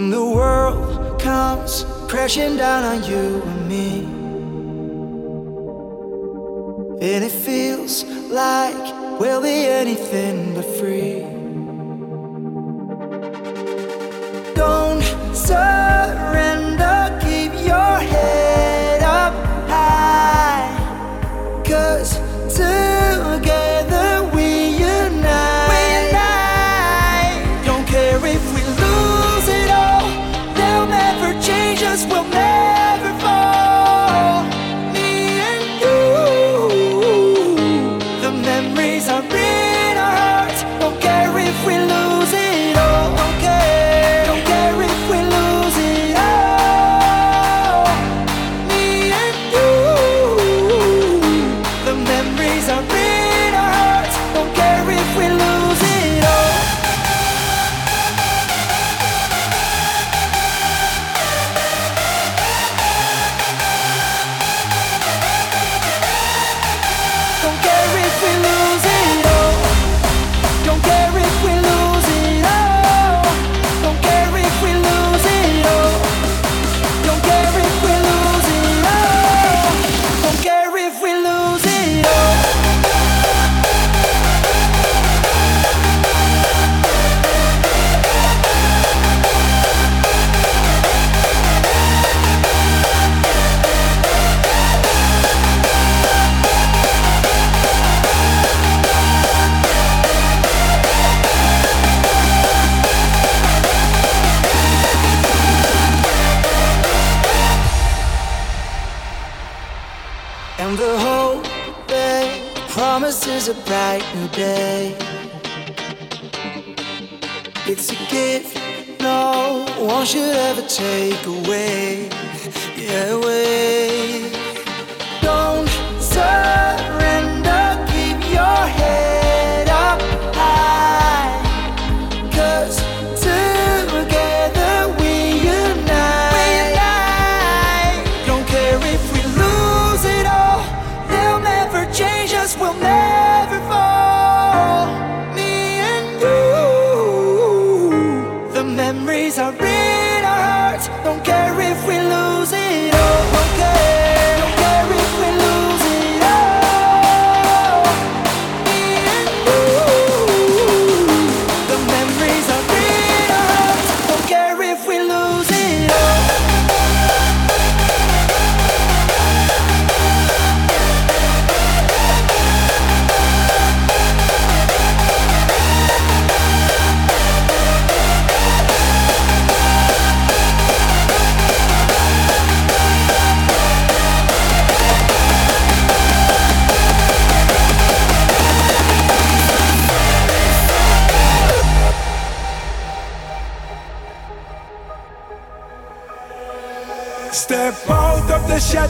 When the world comes crashing down on you and me, and it feels like we'll be anything but free. The hope that promises a bright new day. It's a gift no one should ever take away. Yeah, away.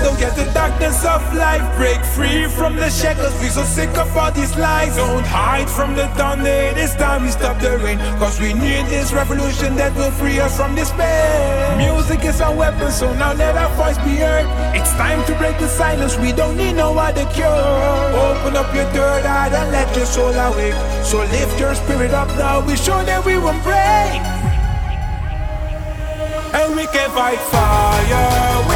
Shadow, get the darkness of life. Break free from the shackles, we so sick of all these lies. Don't hide from the thunder, it is time we stop the rain. Cause we need this revolution that will free us from despair. Music is our weapon, so now let our voice be heard. It's time to break the silence, we don't need no other cure. Open up your third eye and let your soul awake. So lift your spirit up now, we show that we won't break. And we can fight fire,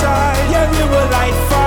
Yeah, we will light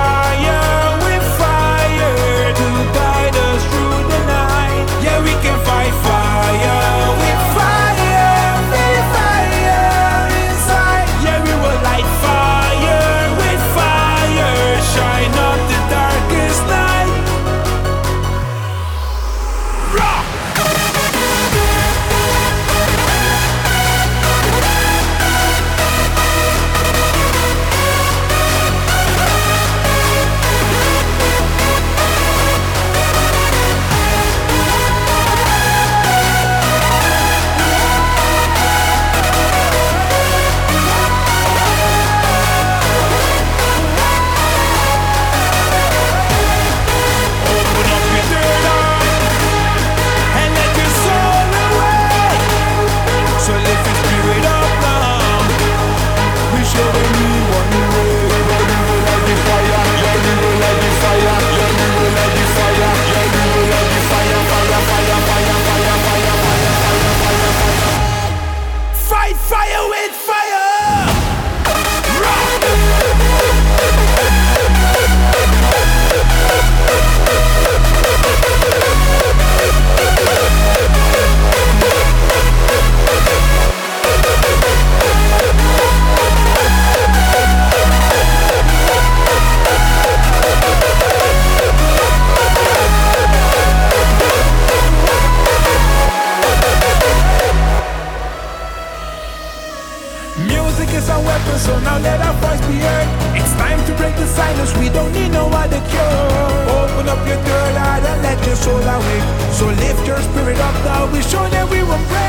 silence, we don't need no other cure. Open up your third eye and let your soul awake. So lift your spirit up now, we show that we will pray.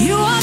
Inside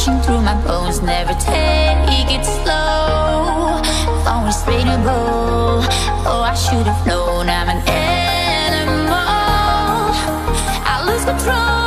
rushing through my bones. Never take it slow, always readable. Oh, I should have known I'm an animal. I lose control.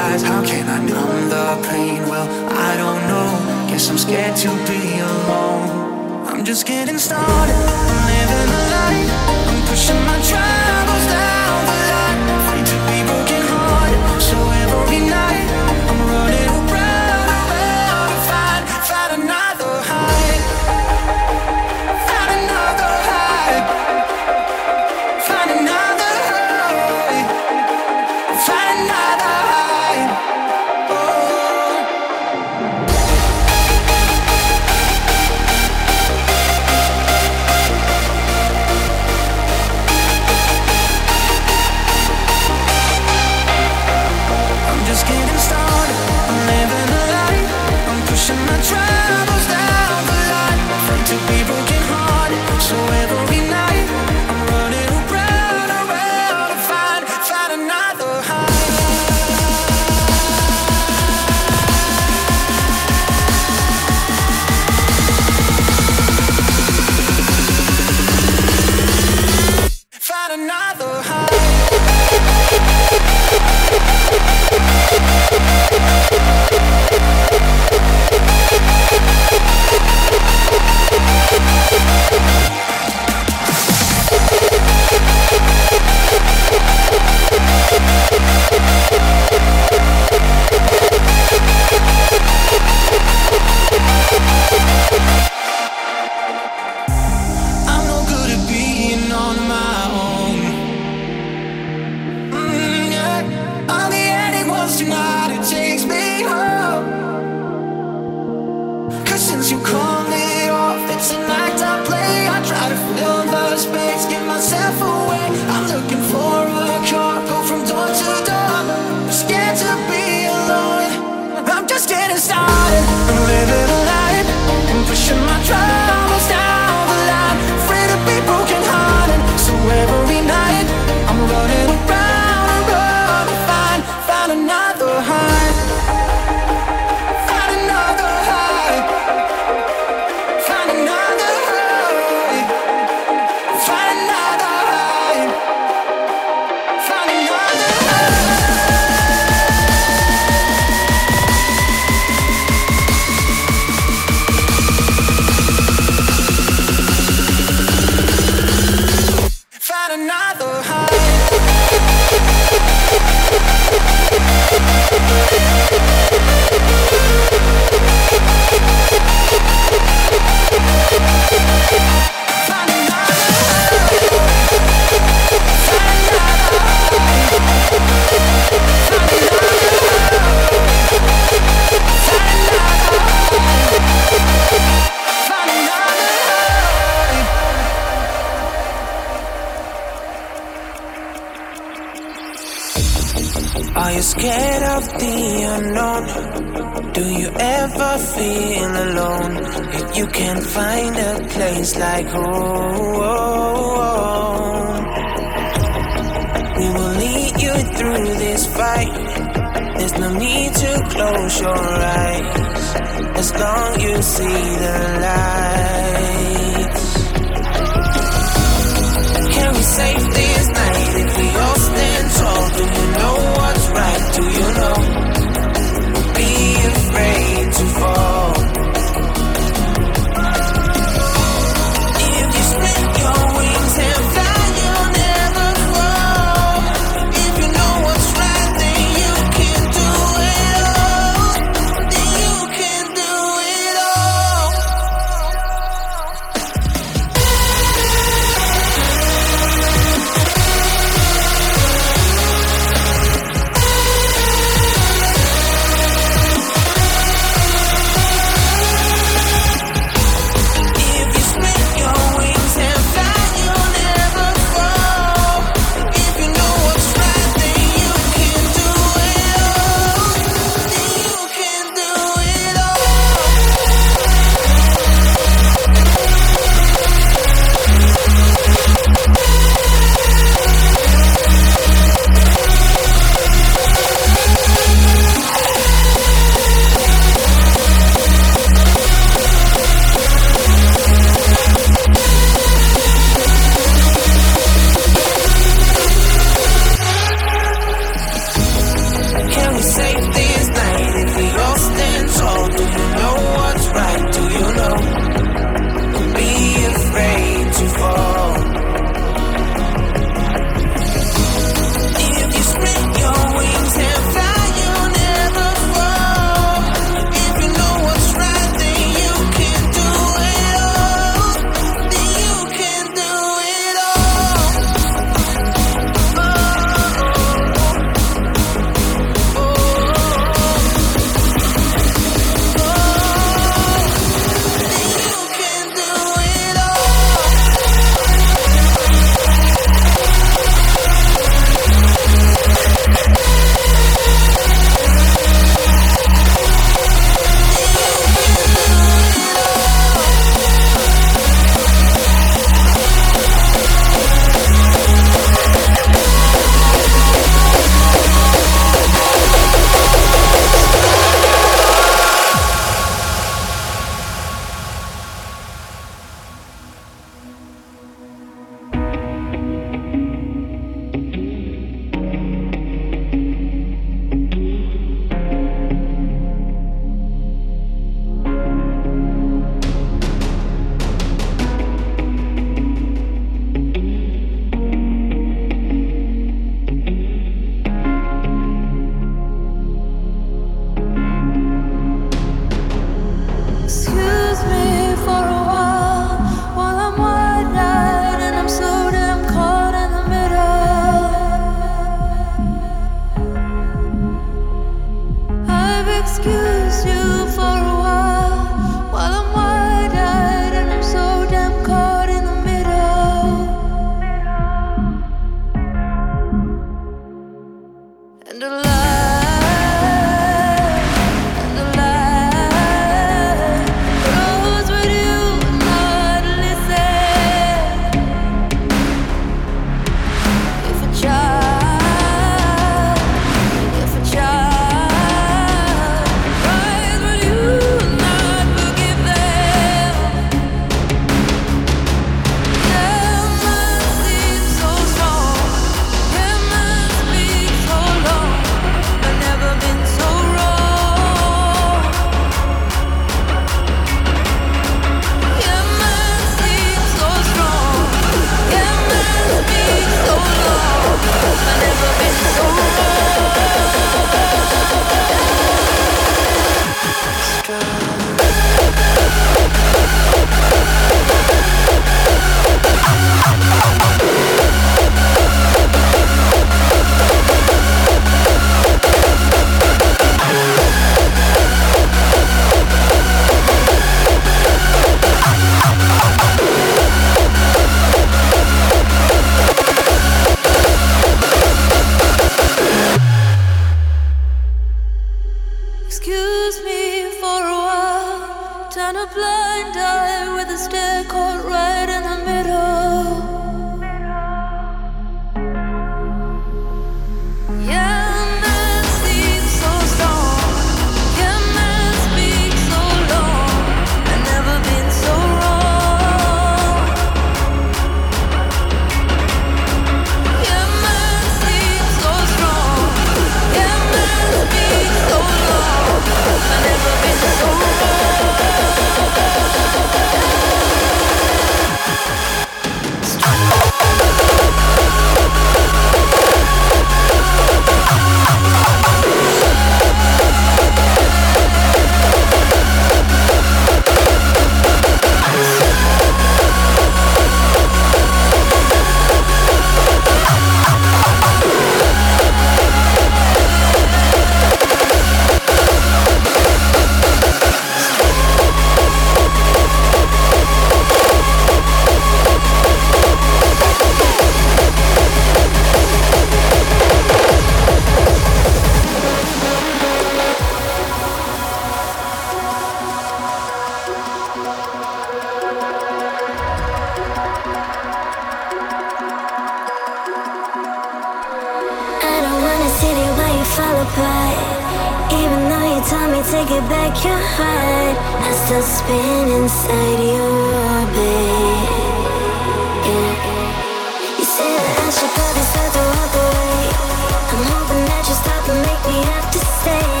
make me have to say.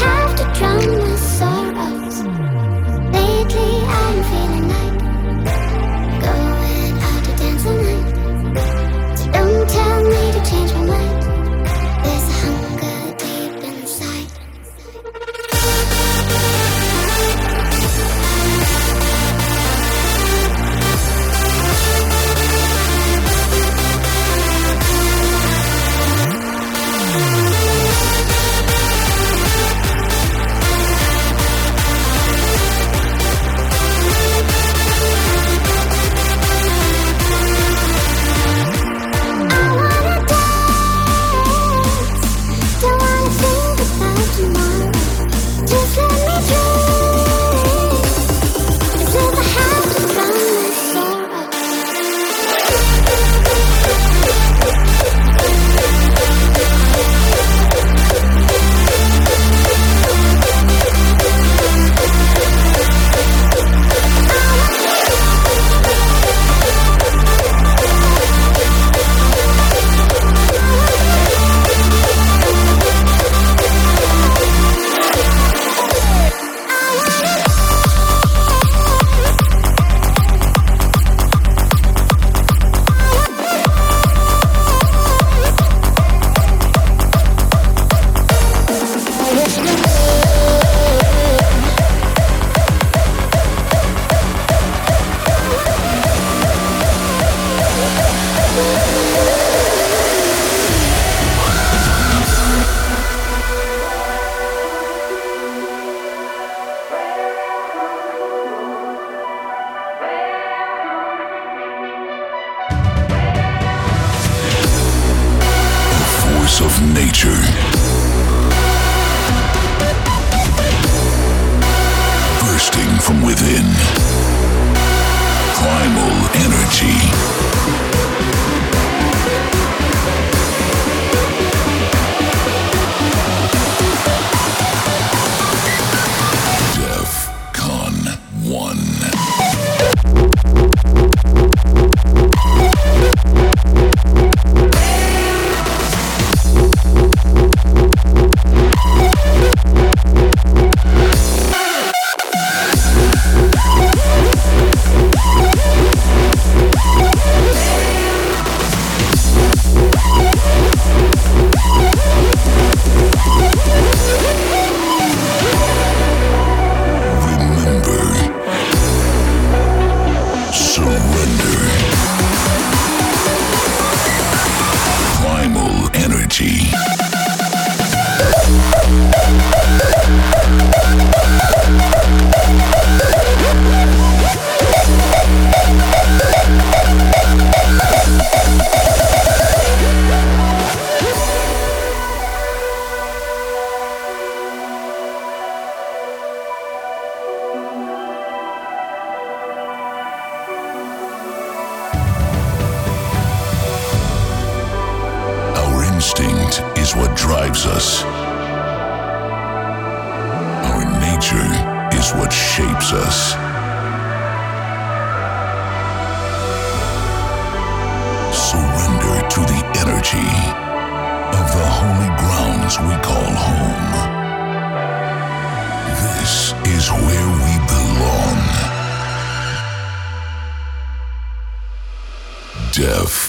have to drown. force of nature. Bursting from within. Primal energy. Exclusive.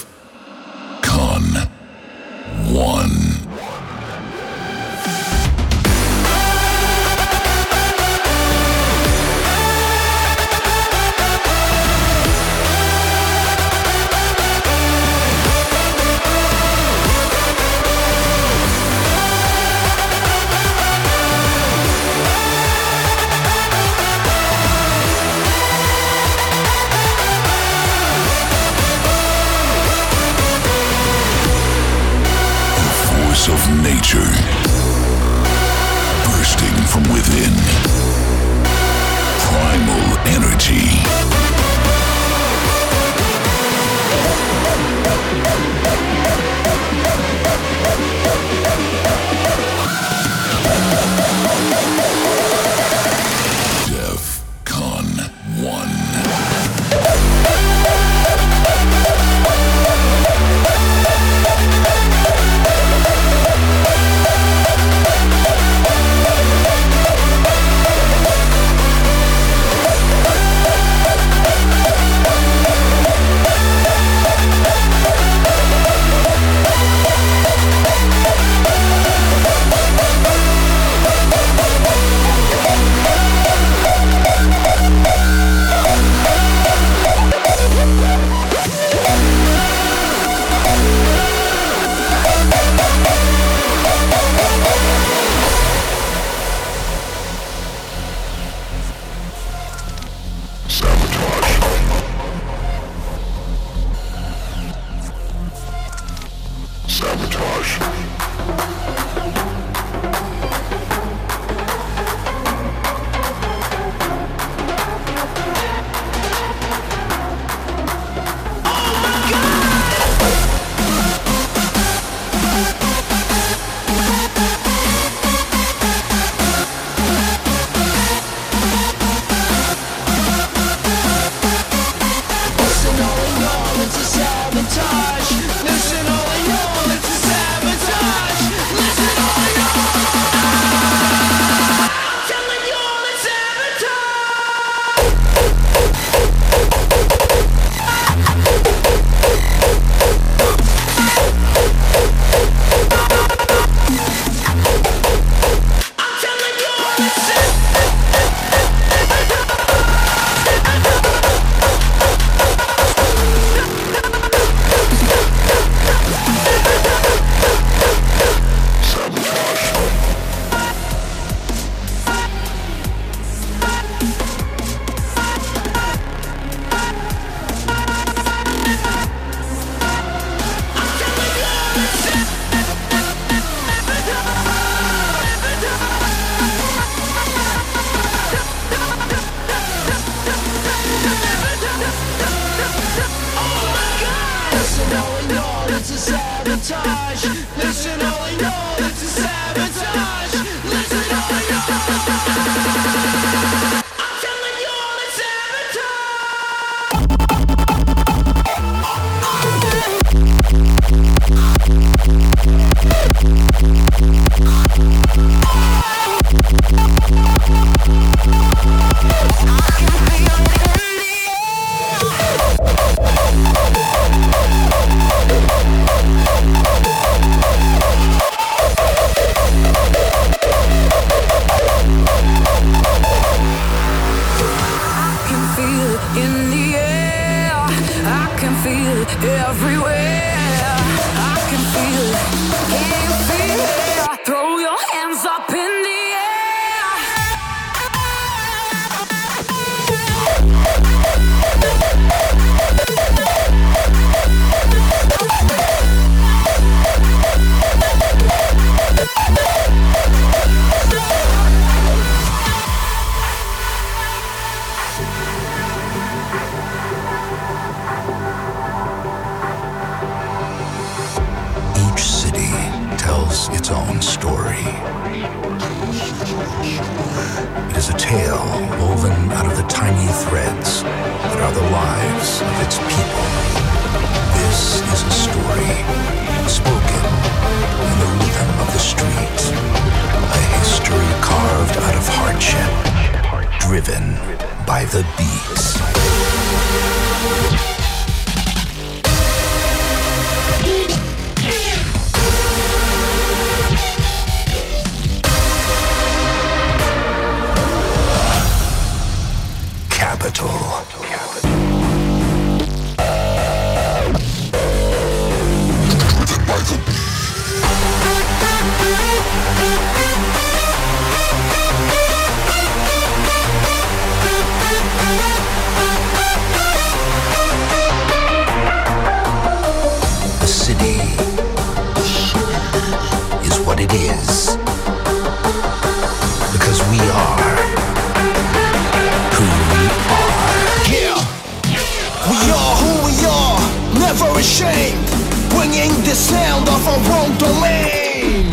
shame Bringing the sound of our own domain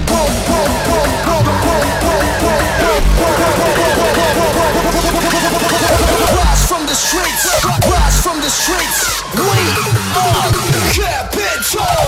Rise from the streets Rise from the streets We are Capital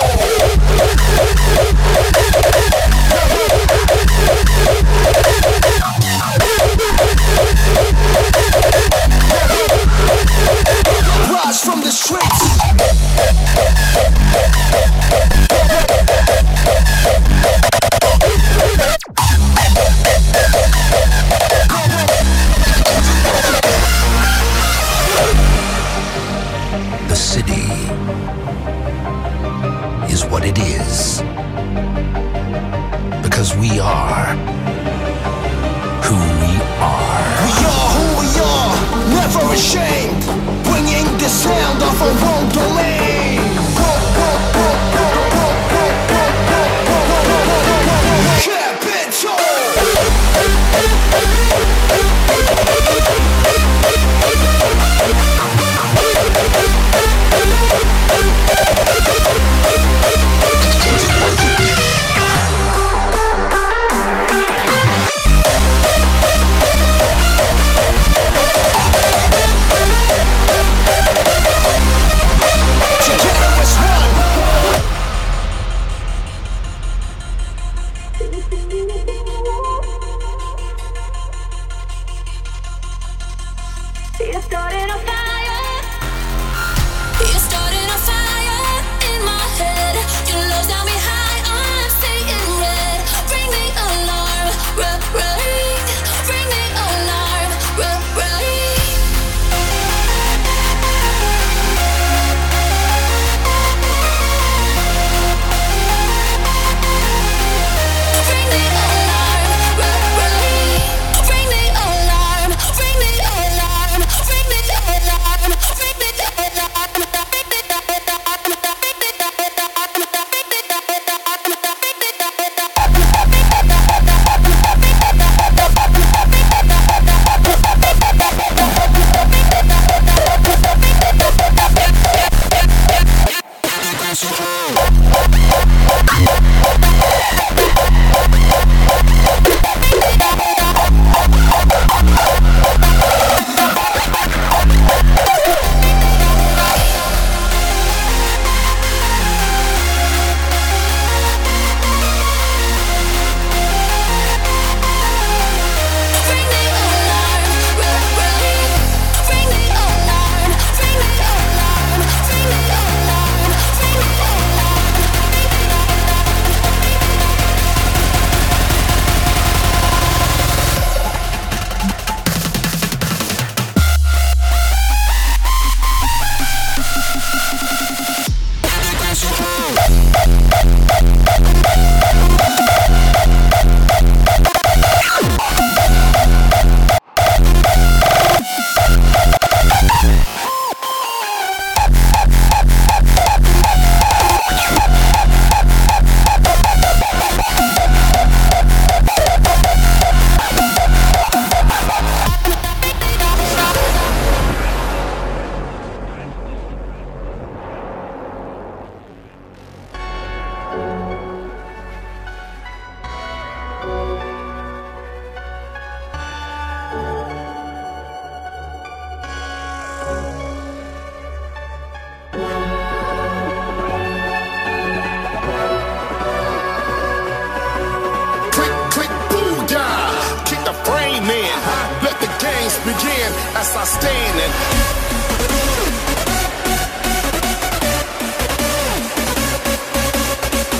I stand in.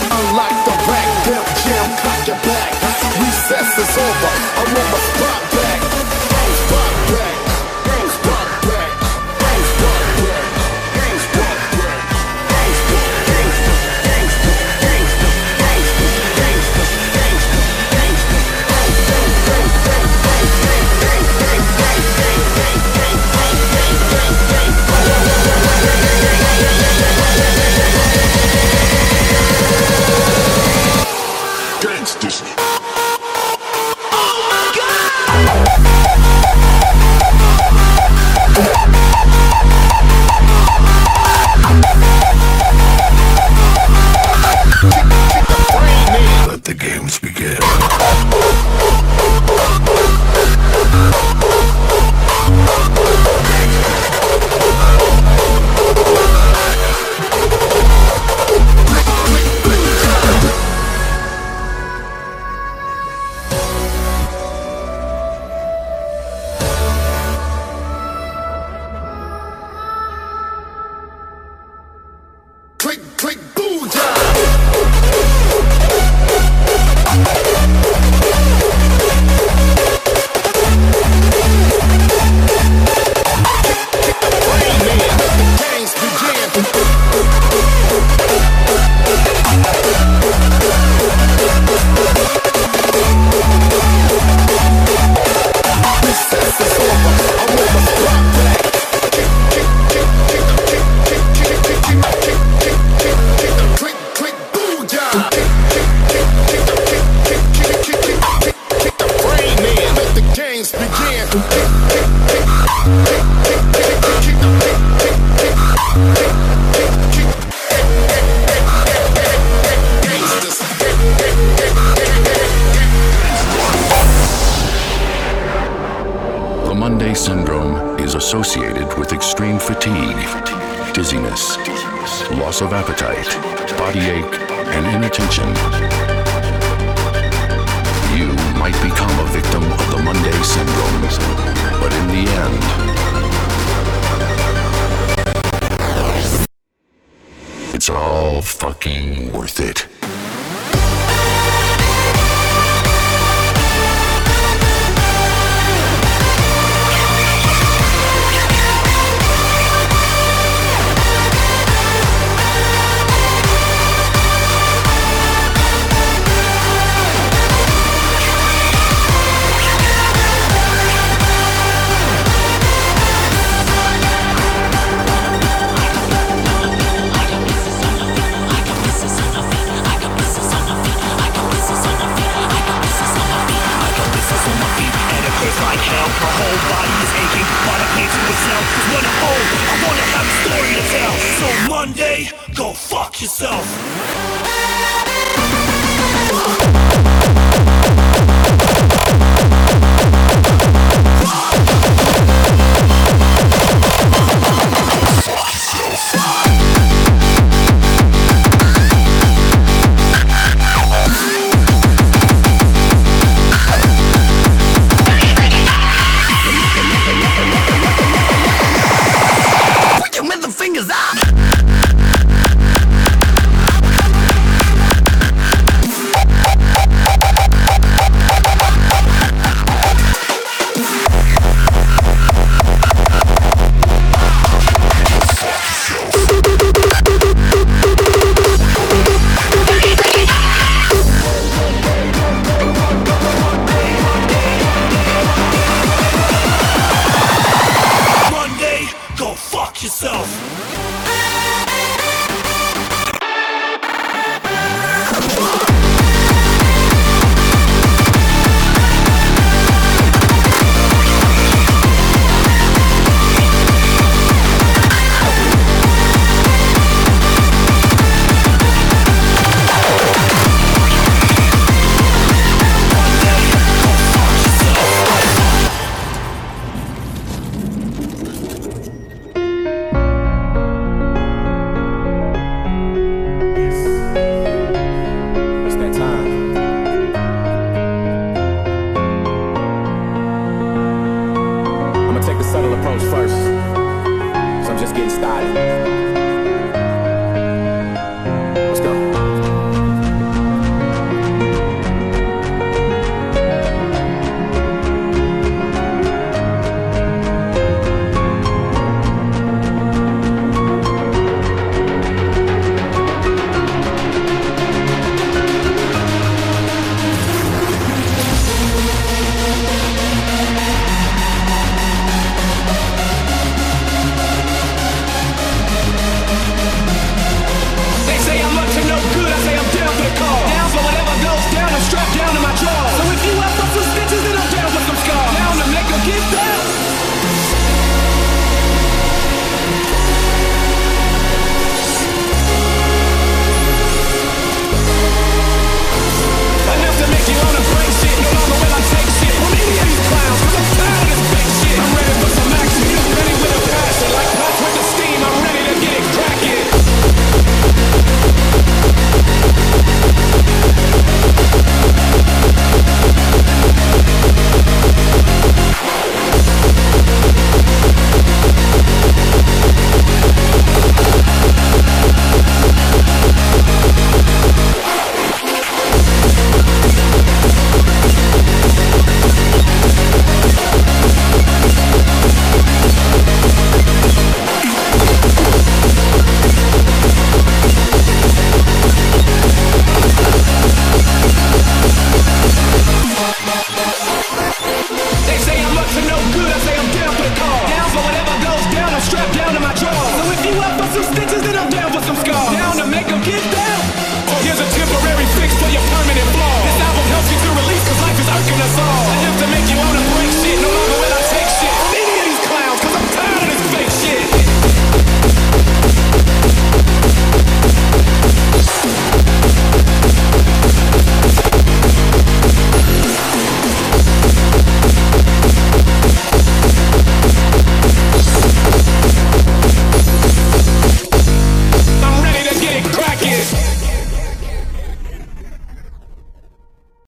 Unlock the back pimp jam, cock your back. Recess is over. I'm on the spot.